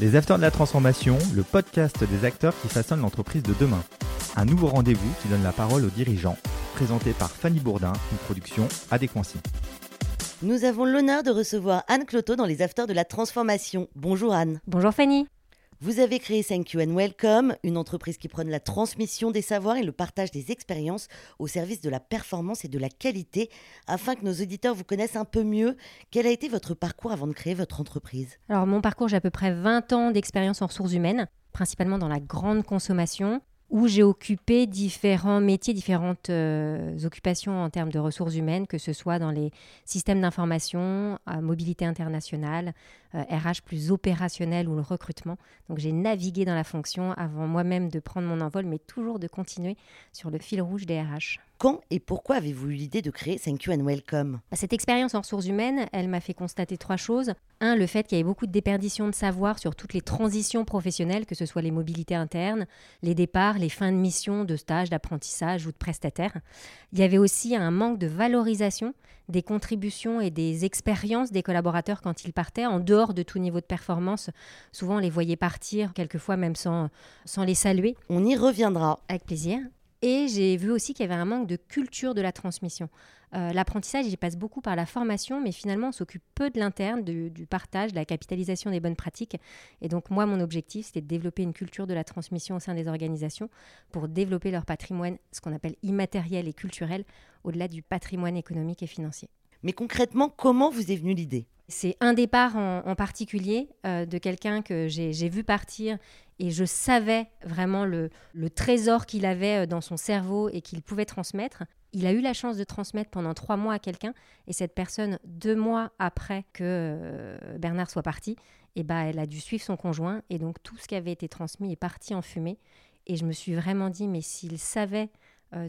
Les Acteurs de la Transformation, le podcast des acteurs qui façonnent l'entreprise de demain. Un nouveau rendez-vous qui donne la parole aux dirigeants, présenté par Fanny Bourdin, une production Adéquancy. Nous avons l'honneur de recevoir Anne Cloto dans les Acteurs de la Transformation. Bonjour Anne. Bonjour Fanny. Vous avez créé Thank You and Welcome, une entreprise qui prône la transmission des savoirs et le partage des expériences au service de la performance et de la qualité, afin que nos auditeurs vous connaissent un peu mieux. Quel a été votre parcours avant de créer votre entreprise? Alors mon parcours, j'ai à peu près 20 ans d'expérience en ressources humaines, principalement dans la grande consommation où j'ai occupé différents métiers, différentes euh, occupations en termes de ressources humaines, que ce soit dans les systèmes d'information, à mobilité internationale, RH euh, plus opérationnel ou le recrutement. Donc j'ai navigué dans la fonction avant moi-même de prendre mon envol, mais toujours de continuer sur le fil rouge des RH. Quand et pourquoi avez-vous eu l'idée de créer Thank You and Welcome? Bah, Cette expérience en ressources humaines, elle m'a fait constater trois choses. Un, le fait qu'il y avait beaucoup de déperdition de savoir sur toutes les transitions professionnelles, que ce soit les mobilités internes, les départs, les fins de mission, de stage, d'apprentissage ou de prestataire. Il y avait aussi un manque de valorisation des contributions et des expériences des collaborateurs quand ils partaient, en dehors de tout niveau de performance. Souvent, on les voyait partir, quelquefois même sans, sans les saluer. On y reviendra. Avec plaisir. Et j'ai vu aussi qu'il y avait un manque de culture de la transmission. Euh, l'apprentissage, il passe beaucoup par la formation, mais finalement, on s'occupe peu de l'interne, du, partage, de la capitalisation des bonnes pratiques. Et donc, moi, mon objectif, c'était de développer une culture de la transmission au sein des organisations pour développer leur patrimoine, ce qu'on appelle immatériel et culturel, au-delà du patrimoine économique et financier. Mais concrètement, comment vous est venue l'idée? C'est un départ en, particulier euh, de quelqu'un que j'ai vu partir et je savais vraiment le, trésor qu'il avait euh, dans son cerveau et qu'il pouvait transmettre il a eu la chance de transmettre pendant trois mois à quelqu'un, et cette personne, deux mois après que euh, Bernard soit parti, et eh ben, elle a dû suivre son conjoint, et donc tout ce qui avait été transmis est parti en fumée. Et je me suis vraiment dit, mais s'il savait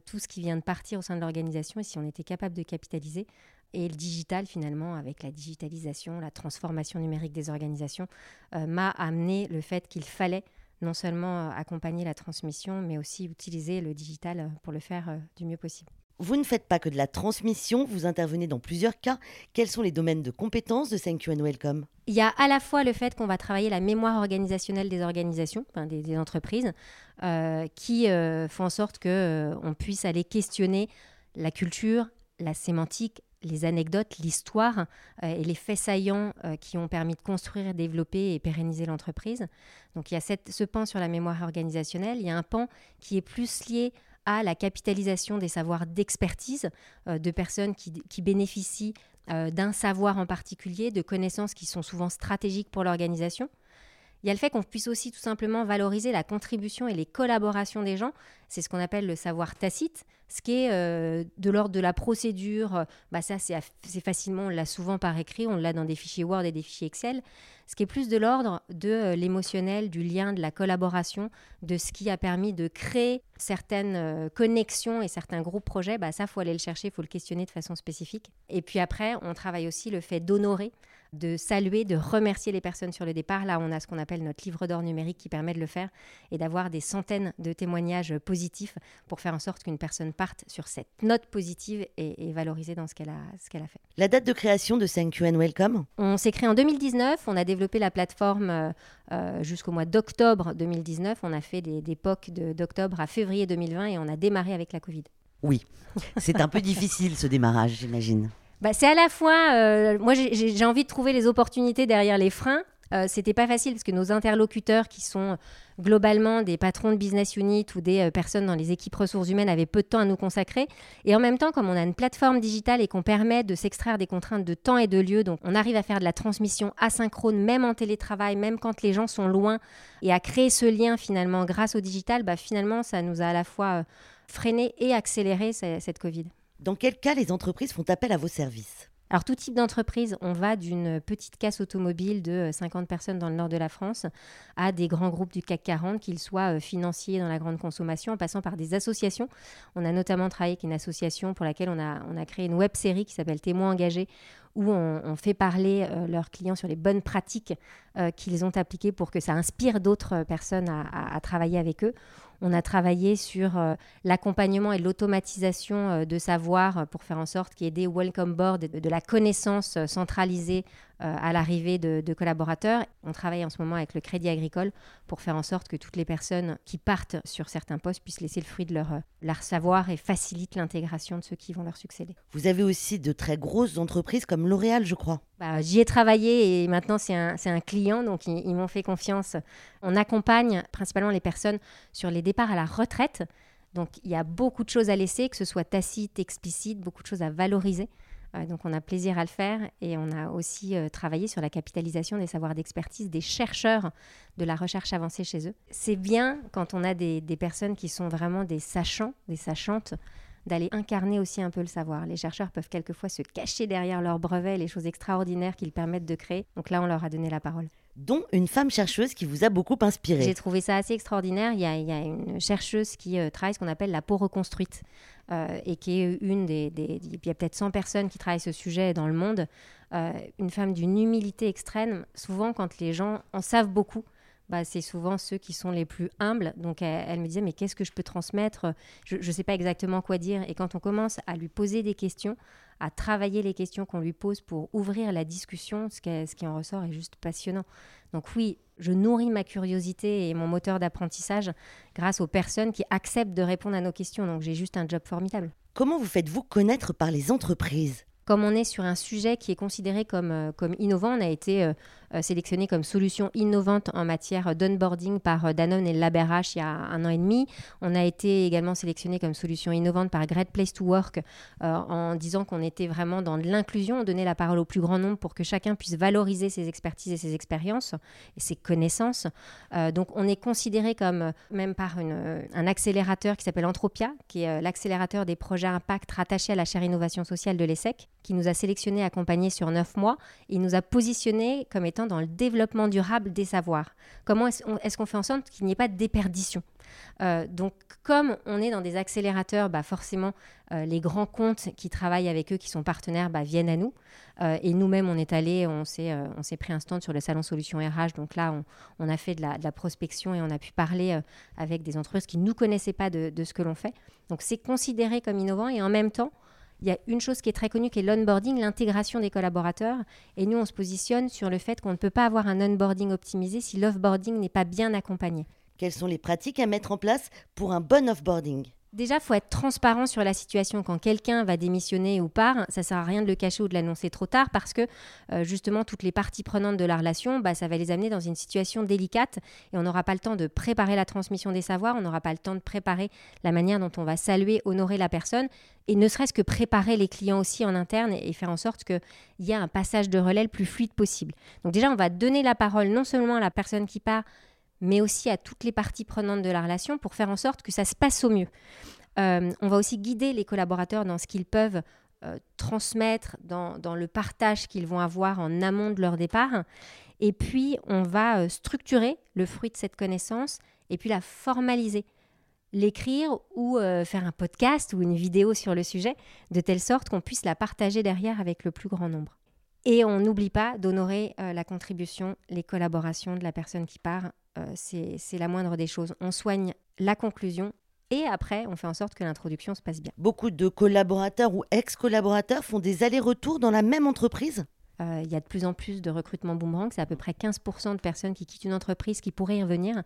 tout ce qui vient de partir au sein de l'organisation, et si on était capable de capitaliser, et le digital, finalement, avec la digitalisation, la transformation numérique des organisations, euh, m'a amené le fait qu'il fallait non seulement accompagner la transmission, mais aussi utiliser le digital pour le faire du mieux possible. Vous ne faites pas que de la transmission, vous intervenez dans plusieurs cas. Quels sont les domaines de compétences de Thank You and Welcome? Il y a à la fois le fait qu'on va travailler la mémoire organisationnelle des organisations, des, entreprises, euh, qui euh, font en sorte qu'on euh, puisse aller questionner la culture, la sémantique, les anecdotes, l'histoire et les faits saillants qui ont permis de construire, développer et pérenniser l'entreprise. Donc il y a cette, ce pan sur la mémoire organisationnelle. Il y a un pan qui est plus lié à la capitalisation des savoirs d'expertise euh, de personnes qui, bénéficient euh, d'un savoir en particulier, de connaissances qui sont souvent stratégiques pour l'organisation. Il y a le fait qu'on puisse aussi tout simplement valoriser la contribution et les collaborations des gens. C'est ce qu'on appelle le savoir tacite, ce qui est euh, de l'ordre de la procédure. Bah ça, c'est facilement, on l'a souvent par écrit, on l'a dans des fichiers Word et des fichiers Excel. Ce qui est plus de l'ordre de euh, l'émotionnel, du lien, de la collaboration, de ce qui a permis de créer certaines euh, connexions et certains groupes projets. Bah ça, faut aller le chercher, il faut le questionner de façon spécifique. Et puis après, on travaille aussi le fait d'honorer de saluer, de remercier les personnes sur le départ. Là, on a ce qu'on appelle notre livre d'or numérique qui permet de le faire et d'avoir des centaines de témoignages positifs pour faire en sorte qu'une personne parte sur cette note positive et, valorisée dans ce qu'elle a, ce qu'elle a fait. La date de création de Thank You and Welcome? On s'est créé en 2019. On a développé la plateforme euh, euh, jusqu'au mois d'octobre 2019. On a fait des, des POC d'octobre à février 2020 et on a démarré avec la Covid. Oui, c'est un peu difficile ce démarrage, j'imagine. Bah, c'est à la fois, euh, moi j'ai envie de trouver les opportunités derrière les freins. Euh, c'était pas facile parce que nos interlocuteurs, qui sont globalement des patrons de business unit ou des euh, personnes dans les équipes ressources humaines, avaient peu de temps à nous consacrer. Et en même temps, comme on a une plateforme digitale et qu'on permet de s'extraire des contraintes de temps et de lieu, donc on arrive à faire de la transmission asynchrone, même en télétravail, même quand les gens sont loin, et à créer ce lien finalement grâce au digital, bah, finalement, ça nous a à la fois euh, freiné et accéléré cette Covid. Dans quel cas les entreprises font appel à vos services? Alors tout type d'entreprise, on va d'une petite casse automobile de 50 personnes dans le nord de la France à des grands groupes du CAC 40, qu'ils soient euh, financiers dans la grande consommation, en passant par des associations. On a notamment travaillé avec une association pour laquelle on a, on a créé une web série qui s'appelle Témoins engagés, où on, fait parler euh, leurs clients sur les bonnes pratiques euh, qu'ils ont appliquées pour que ça inspire d'autres personnes à, travailler avec eux. On a travaillé sur euh, l'accompagnement et l'automatisation de savoir pour faire en sorte qu'il y ait des welcome boards, de, de la connaissance centralisée à l'arrivée de, collaborateurs. On travaille en ce moment avec le Crédit Agricole pour faire en sorte que toutes les personnes qui partent sur certains postes puissent laisser le fruit de leur, leur savoir et facilitent l'intégration de ceux qui vont leur succéder. Vous avez aussi de très grosses entreprises comme L'Oréal, je crois. Bah, j'y ai travaillé et maintenant c'est un, un, client, donc ils, ils m'ont fait confiance. On accompagne principalement les personnes sur les départs à la retraite. Donc il y a beaucoup de choses à laisser, que ce soit tacite, explicite, beaucoup de choses à valoriser. Euh, donc on a plaisir à le faire et on a aussi euh, travaillé sur la capitalisation des savoirs d'expertise des chercheurs de la recherche avancée chez eux. C'est bien quand on a des, des, personnes qui sont vraiment des sachants, des sachantes, d'aller incarner aussi un peu le savoir. Les chercheurs peuvent quelquefois se cacher derrière leurs brevets, les choses extraordinaires qu'ils permettent de créer. Donc là, on leur a donné la parole dont une femme chercheuse qui vous a beaucoup inspiré. J'ai trouvé ça assez extraordinaire. Il y a, une chercheuse qui euh, travaille ce qu'on appelle la peau reconstruite euh, et qui est une des, Il y a peut-être 100 personnes qui travaillent ce sujet dans le monde. Euh, une femme d'une humilité extrême. Souvent, quand les gens en savent beaucoup, bah, c'est souvent ceux qui sont les plus humbles. Donc elle, me disait, mais qu'est-ce que je peux transmettre? Je ne sais pas exactement quoi dire. Et quand on commence à lui poser des questions, à travailler les questions qu'on lui pose pour ouvrir la discussion, ce ce qui en ressort est juste passionnant. Donc oui, je nourris ma curiosité et mon moteur d'apprentissage grâce aux personnes qui acceptent de répondre à nos questions. Donc j'ai juste un job formidable. Comment vous faites-vous connaître par les entreprises? Comme on est sur un sujet qui est considéré comme, euh, innovant, on a été euh, euh, sélectionné comme solution innovante en matière d'onboarding par Danone et Laberache il y a un an et demi. On a été également sélectionné comme solution innovante par Great Place to Work en disant qu'on était vraiment dans l'inclusion, on donnait la parole au plus grand nombre pour que chacun puisse valoriser ses expertises et ses expériences et ses connaissances. donc on est considéré comme, même par un accélérateur qui s'appelle Entropia, qui est l'accélérateur des projets impact rattachés à la chaire innovation sociale de l'ESSEC qui nous a sélectionnés, accompagnés sur neuf mois. Il nous a positionnés comme étant dans le développement durable des savoirs. Comment est-ce qu'on fait en sorte qu'il n'y ait pas de déperdition? Euh, donc, comme on est dans des accélérateurs, bah forcément, euh, les grands comptes qui travaillent avec eux, qui sont partenaires, bah, viennent à nous. Euh, et nous-mêmes, on est allé, on s'est, pris un stand sur le salon Solutions RH. Donc là, on, a fait de la, prospection et on a pu parler avec des entreprises qui ne nous connaissaient pas de ce que l'on fait. Donc, c'est considéré comme innovant et en même temps, il y a une chose qui est très connue qui est l'onboarding, l'intégration des collaborateurs. Et nous, on se positionne sur le fait qu'on ne peut pas avoir un onboarding optimisé si l'offboarding n'est pas bien accompagné. Quelles sont les pratiques à mettre en place pour un bon offboarding? Déjà, faut être transparent sur la situation. Quand quelqu'un va démissionner ou part, ça sert à rien de le cacher ou de l'annoncer trop tard parce que euh, justement, toutes les parties prenantes de la relation, bah, ça va les amener dans une situation délicate et on n'aura pas le temps de préparer la transmission des savoirs, on n'aura pas le temps de préparer la manière dont on va saluer, honorer la personne et ne serait-ce que préparer les clients aussi en interne et, faire en sorte qu'il y ait un passage de relais le plus fluide possible. Donc déjà, on va donner la parole non seulement à la personne qui part, mais aussi à toutes les parties prenantes de la relation pour faire en sorte que ça se passe au mieux. Euh, on va aussi guider les collaborateurs dans ce qu'ils peuvent euh, transmettre, dans, le partage qu'ils vont avoir en amont de leur départ. Et puis, on va euh, structurer le fruit de cette connaissance et puis la formaliser l'écrire ou faire un podcast ou une vidéo sur le sujet, de telle sorte qu'on puisse la partager derrière avec le plus grand nombre. Et on n'oublie pas d'honorer la contribution, les collaborations de la personne qui part euh, c'est la moindre des choses. On soigne la conclusion et après, on fait en sorte que l'introduction se passe bien. Beaucoup de collaborateurs ou ex-collaborateurs font des allers-retours dans la même entreprise? Euh, il y a de plus en plus de recrutement boomerang. C'est à peu près 15% de personnes qui quittent une entreprise qui pourraient y revenir.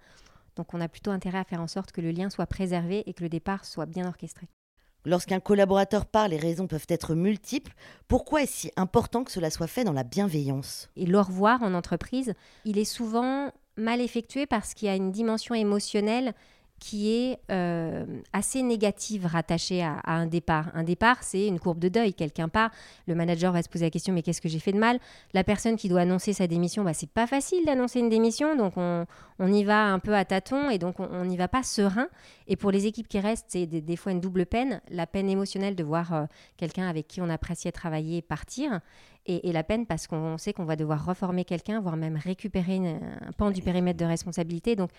Donc on a plutôt intérêt à faire en sorte que le lien soit préservé et que le départ soit bien orchestré. Lorsqu'un collaborateur part, les raisons peuvent être multiples. Pourquoi est-ce si important que cela soit fait dans la bienveillance? Et le revoir en entreprise, il est souvent mal effectué parce qu'il y a une dimension émotionnelle qui est euh, assez négative rattachée à, un départ. Un départ, c'est une courbe de deuil. Quelqu'un part, le manager va se poser la question mais qu'est-ce que j'ai fait de mal? La personne qui doit annoncer sa démission, bah, c'est pas facile d'annoncer une démission, donc on, y va un peu à tâtons et donc on n'y va pas serein. Et pour les équipes qui restent, c'est des, fois une double peine. La peine émotionnelle de voir euh, quelqu'un avec qui on appréciait travailler partir et, la peine parce qu'on sait qu'on va devoir reformer quelqu'un, voire même récupérer un pan du périmètre de responsabilité. Donc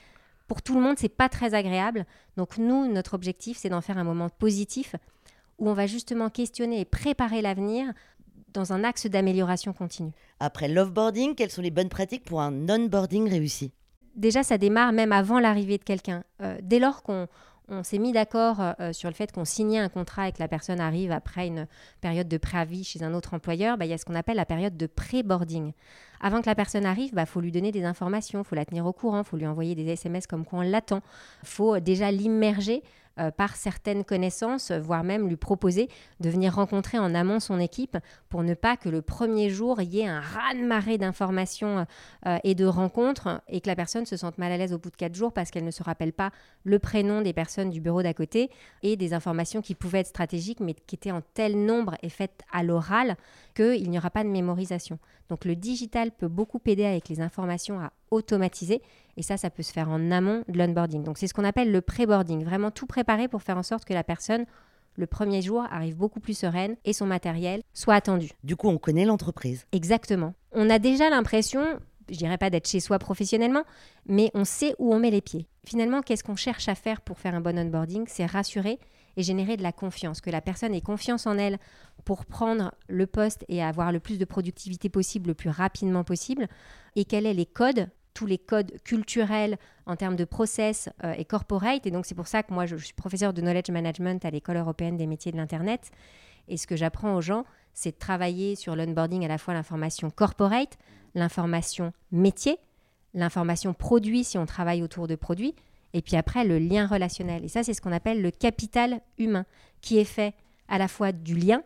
pour tout le monde, c'est pas très agréable. Donc nous, notre objectif, c'est d'en faire un moment positif où on va justement questionner et préparer l'avenir dans un axe d'amélioration continue. Après l'offboarding, quelles sont les bonnes pratiques pour un onboarding réussi? Déjà, ça démarre même avant l'arrivée de quelqu'un. Euh, dès lors qu'on on s'est mis d'accord euh, sur le fait qu'on signait un contrat et que la personne arrive après une période de préavis chez un autre employeur, bah, il y a ce qu'on appelle la période de pré-boarding. Avant que la personne arrive, il bah, faut lui donner des informations, il faut la tenir au courant, il faut lui envoyer des SMS comme quoi on l'attend. Il faut déjà l'immerger euh, par certaines connaissances, voire même lui proposer de venir rencontrer en amont son équipe pour ne pas que le premier jour il y ait un raz-de-marée d'informations euh, et de rencontres et que la personne se sente mal à l'aise au bout de quatre jours parce qu'elle ne se rappelle pas le prénom des personnes du bureau d'à côté et des informations qui pouvaient être stratégiques mais qui étaient en tel nombre et faites à l'oral qu'il n'y aura pas de mémorisation. Donc le digital peut beaucoup aider avec les informations à automatiser et ça, ça peut se faire en amont de l'onboarding. Donc c'est ce qu'on appelle le pré-boarding, vraiment tout préparer pour faire en sorte que la personne le premier jour arrive beaucoup plus sereine et son matériel soit attendu. Du coup, on connaît l'entreprise. Exactement. On a déjà l'impression, je dirais pas d'être chez soi professionnellement, mais on sait où on met les pieds. Finalement, qu'est-ce qu'on cherche à faire pour faire un bon onboarding? C'est rassurer et générer de la confiance, que la personne ait confiance en elle pour prendre le poste et avoir le plus de productivité possible le plus rapidement possible, et qu'elle ait les codes tous les codes culturels en termes de process euh, et corporate. Et donc, c'est pour ça que moi, je, suis professeur de knowledge management à l'École européenne des métiers de l'Internet. Et ce que j'apprends aux gens, c'est de travailler sur l'onboarding à la fois l'information corporate, l'information métier, l'information produit si on travaille autour de produits, et puis après le lien relationnel. Et ça, c'est ce qu'on appelle le capital humain, qui est fait à la fois du lien,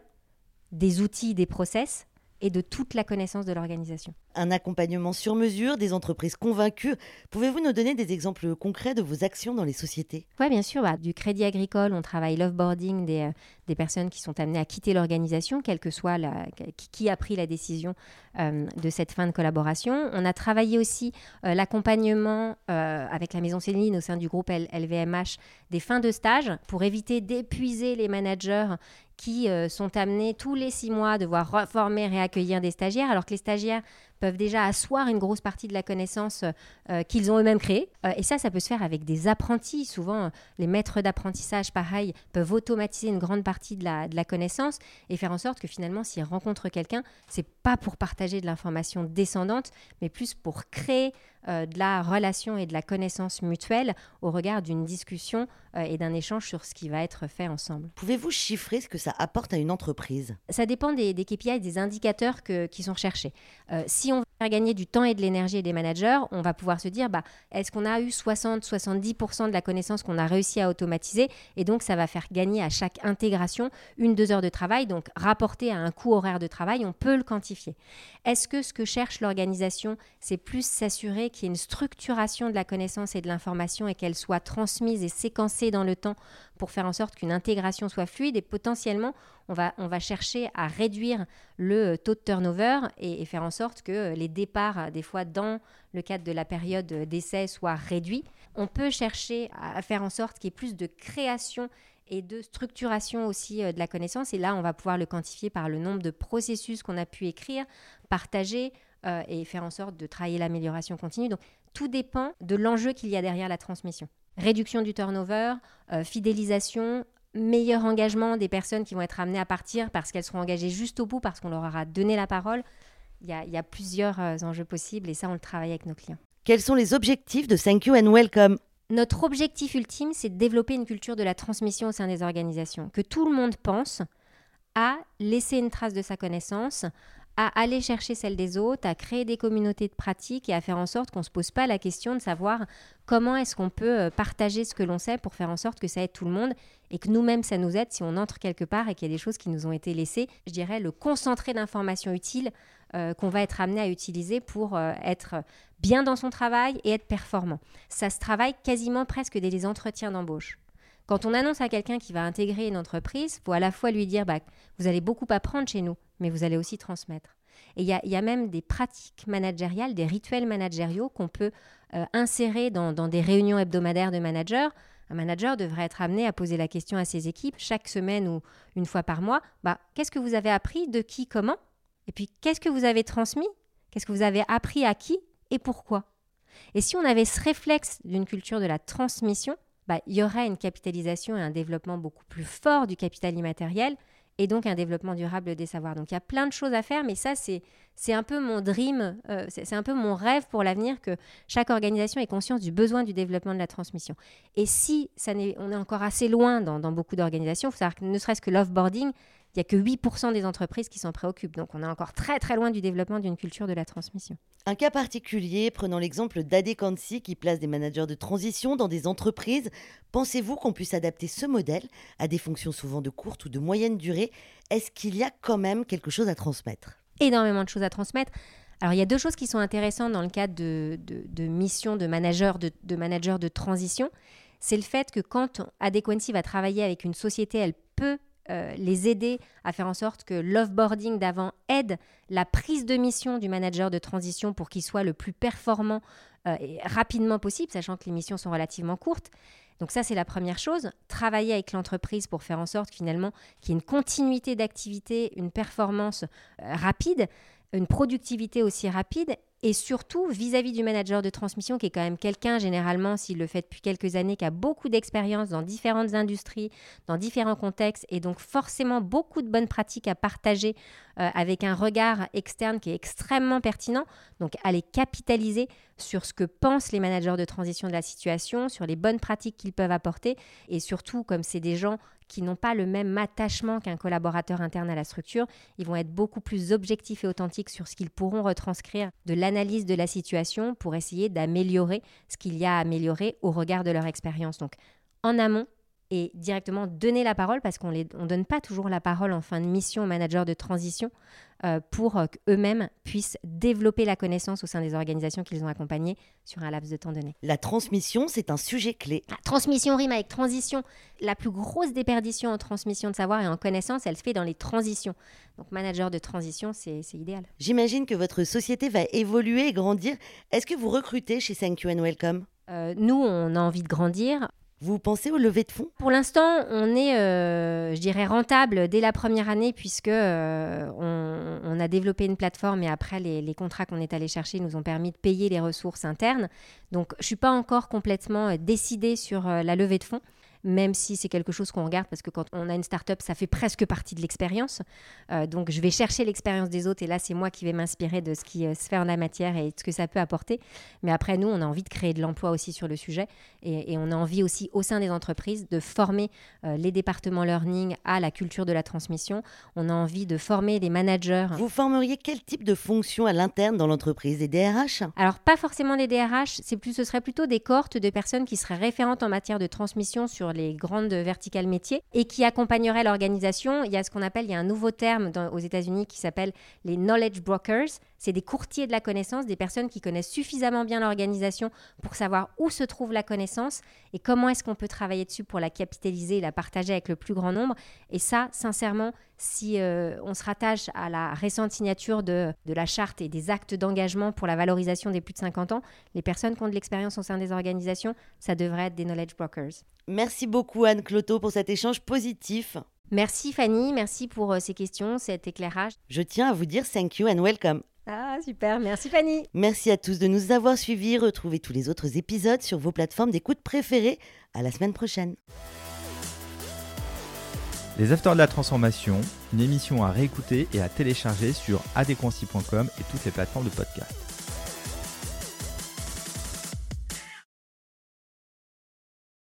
des outils, des process, et de toute la connaissance de l'organisation. Un accompagnement sur mesure, des entreprises convaincues. Pouvez-vous nous donner des exemples concrets de vos actions dans les sociétés? Oui, bien sûr. Bah, du crédit agricole, on travaille l'offboarding des, euh, des personnes qui sont amenées à quitter l'organisation, quelle que soit la, qui a pris la décision euh, de cette fin de collaboration. On a travaillé aussi euh, l'accompagnement avec la Maison Céline au sein du groupe LVMH des fins de stage pour éviter d'épuiser les managers qui euh, sont amenés tous les six mois à devoir reformer, réaccueillir des stagiaires, alors que les stagiaires peuvent déjà asseoir une grosse partie de la connaissance euh, qu'ils ont eux-mêmes créée. Euh, et ça, ça peut se faire avec des apprentis. Souvent, les maîtres d'apprentissage, pareil, peuvent automatiser une grande partie de la, de la connaissance et faire en sorte que finalement, s'ils rencontrent quelqu'un, c'est pas pour partager de l'information descendante, mais plus pour créer euh, de la relation et de la connaissance mutuelle au regard d'une discussion et d'un échange sur ce qui va être fait ensemble. Pouvez-vous chiffrer ce que ça apporte à une entreprise? Ça dépend des, des KPI et des indicateurs que, qui sont recherchés. si si on veut faire gagner du temps et de l'énergie des managers, on va pouvoir se dire bah, est-ce qu'on a eu 60-70% de la connaissance qu'on a réussi à automatiser Et donc, ça va faire gagner à chaque intégration une, deux heures de travail. Donc, rapporté à un coût horaire de travail, on peut le quantifier. Est-ce que ce que cherche l'organisation, c'est plus s'assurer qu'il y ait une structuration de la connaissance et de l'information et qu'elle soit transmise et séquencée dans le temps pour faire en sorte qu'une intégration soit fluide et potentiellement on va, on va chercher à réduire le taux de turnover et, faire en sorte que les départs, des fois dans le cadre de la période d'essai, soient réduits. On peut chercher à faire en sorte qu'il y ait plus de création et de structuration aussi euh, de la connaissance. Et là, on va pouvoir le quantifier par le nombre de processus qu'on a pu écrire, partager euh, et faire en sorte de travailler l'amélioration continue. Donc, tout dépend de l'enjeu qu'il y a derrière la transmission réduction du turnover, euh, fidélisation, meilleur engagement des personnes qui vont être amenées à partir parce qu'elles seront engagées juste au bout, parce qu'on leur aura donné la parole. Il y a, plusieurs enjeux possibles et ça, on le travaille avec nos clients. Quels sont les objectifs de Thank You and Welcome? Notre objectif ultime, c'est de développer une culture de la transmission au sein des organisations, que tout le monde pense à laisser une trace de sa connaissance, à aller chercher celle des autres, à créer des communautés de pratique et à faire en sorte qu'on ne se pose pas la question de savoir comment est-ce qu'on peut euh, partager ce que l'on sait pour faire en sorte que ça aide tout le monde et que nous-mêmes, ça nous aide si on entre quelque part et qu'il y a des choses qui nous ont été laissées. Je dirais le concentré d'informations utiles euh, qu'on va être amené à utiliser pour euh, être bien dans son travail et être performant. Ça se travaille quasiment presque dès les entretiens d'embauche. Quand on annonce à quelqu'un qui va intégrer une entreprise, il faut à la fois lui dire bah, vous allez beaucoup apprendre chez nous, mais vous allez aussi transmettre. Et il y, a, même des pratiques managériales, des rituels managériaux qu'on peut euh, insérer dans, des réunions hebdomadaires de managers. Un manager devrait être amené à poser la question à ses équipes chaque semaine ou une fois par mois bah, qu'est-ce que vous avez appris, de qui, comment? Et puis qu'est-ce que vous avez transmis? Qu'est-ce que vous avez appris à qui et pourquoi? Et si on avait ce réflexe d'une culture de la transmission, bah, il y aurait une capitalisation et un développement beaucoup plus fort du capital immatériel et donc un développement durable des savoirs. Donc il y a plein de choses à faire, mais ça, c'est, c'est un peu mon dream, euh, c'est, un peu mon rêve pour l'avenir que chaque organisation ait conscience du besoin du développement de la transmission. Et si ça n'est, on est encore assez loin dans, dans beaucoup d'organisations, il faut savoir que ne serait-ce que l'offboarding, il n'y a que 8% des entreprises qui s'en préoccupent. Donc on est encore très très loin du développement d'une culture de la transmission. Un cas particulier, prenant l'exemple d'Adekansi qui place des managers de transition dans des entreprises, pensez-vous qu'on puisse adapter ce modèle à des fonctions souvent de courte ou de moyenne durée? Est-ce qu'il y a quand même quelque chose à transmettre? Énormément de choses à transmettre. Alors, il y a deux choses qui sont intéressantes dans le cadre de, de, mission de manager de, de, manager de transition. C'est le fait que quand Adequancy va travailler avec une société, elle peut euh, les aider à faire en sorte que l'offboarding d'avant aide la prise de mission du manager de transition pour qu'il soit le plus performant euh, et rapidement possible, sachant que les missions sont relativement courtes. Donc ça, c'est la première chose. Travailler avec l'entreprise pour faire en sorte finalement qu'il y ait une continuité d'activité, une performance euh, rapide, une productivité aussi rapide et surtout vis-à-vis du manager de transmission qui est quand même quelqu'un généralement s'il le fait depuis quelques années qui a beaucoup d'expérience dans différentes industries, dans différents contextes et donc forcément beaucoup de bonnes pratiques à partager euh, avec un regard externe qui est extrêmement pertinent. Donc les capitaliser sur ce que pensent les managers de transition de la situation, sur les bonnes pratiques qu'ils peuvent apporter et surtout comme c'est des gens qui n'ont pas le même attachement qu'un collaborateur interne à la structure. Ils vont être beaucoup plus objectifs et authentiques sur ce qu'ils pourront retranscrire de l'analyse de la situation pour essayer d'améliorer ce qu'il y a à améliorer au regard de leur expérience. Donc, en amont, et directement donner la parole parce qu'on ne donne pas toujours la parole en fin de mission aux managers de transition euh, pour euh, qu'eux-mêmes puissent développer la connaissance au sein des organisations qu'ils ont accompagnées sur un laps de temps donné. La transmission, c'est un sujet clé. La transmission rime avec transition. La plus grosse déperdition en transmission de savoir et en connaissance, elle se fait dans les transitions. Donc manager de transition, c'est idéal. J'imagine que votre société va évoluer et grandir. Est-ce que vous recrutez chez Thank You and Welcome? Euh, nous, on a envie de grandir. Vous pensez au lever de fonds? Pour l'instant, on est, euh, je dirais, rentable dès la première année puisque euh, on, a développé une plateforme et après les, les contrats qu'on est allé chercher nous ont permis de payer les ressources internes. Donc, je suis pas encore complètement euh, décidée sur la levée de fonds même si c'est quelque chose qu'on regarde parce que quand on a une start-up, ça fait presque partie de l'expérience. Euh, donc je vais chercher l'expérience des autres et là, c'est moi qui vais m'inspirer de ce qui euh, se fait en la matière et de ce que ça peut apporter. Mais après, nous, on a envie de créer de l'emploi aussi sur le sujet et, on a envie aussi au sein des entreprises de former euh, les départements learning à la culture de la transmission. On a envie de former des managers. Vous formeriez quel type de fonction à l'interne dans l'entreprise? Des DRH Alors, pas forcément des DRH, c'est plus, ce serait plutôt des cohortes de personnes qui seraient référentes en matière de transmission sur les grandes verticales métiers et qui accompagnerait l'organisation. Il y a ce qu'on appelle, il y a un nouveau terme aux États-Unis qui s'appelle les knowledge brokers. C'est des courtiers de la connaissance, des personnes qui connaissent suffisamment bien l'organisation pour savoir où se trouve la connaissance et comment est-ce qu'on peut travailler dessus pour la capitaliser et la partager avec le plus grand nombre. Et ça, sincèrement, si euh, on se rattache à la récente signature de, de la charte et des actes d'engagement pour la valorisation des plus de 50 ans, les personnes qui ont de l'expérience au sein des organisations, ça devrait être des knowledge brokers. Merci beaucoup Anne Cloto pour cet échange positif. Merci Fanny, merci pour euh, ces questions, cet éclairage. Je tiens à vous dire thank you and welcome. Ah super, merci Fanny. Merci à tous de nous avoir suivis. Retrouvez tous les autres épisodes sur vos plateformes d'écoute préférées. À la semaine prochaine. Les Afters de la Transformation, une émission à réécouter et à télécharger sur adéquancy.com et toutes les plateformes de podcast.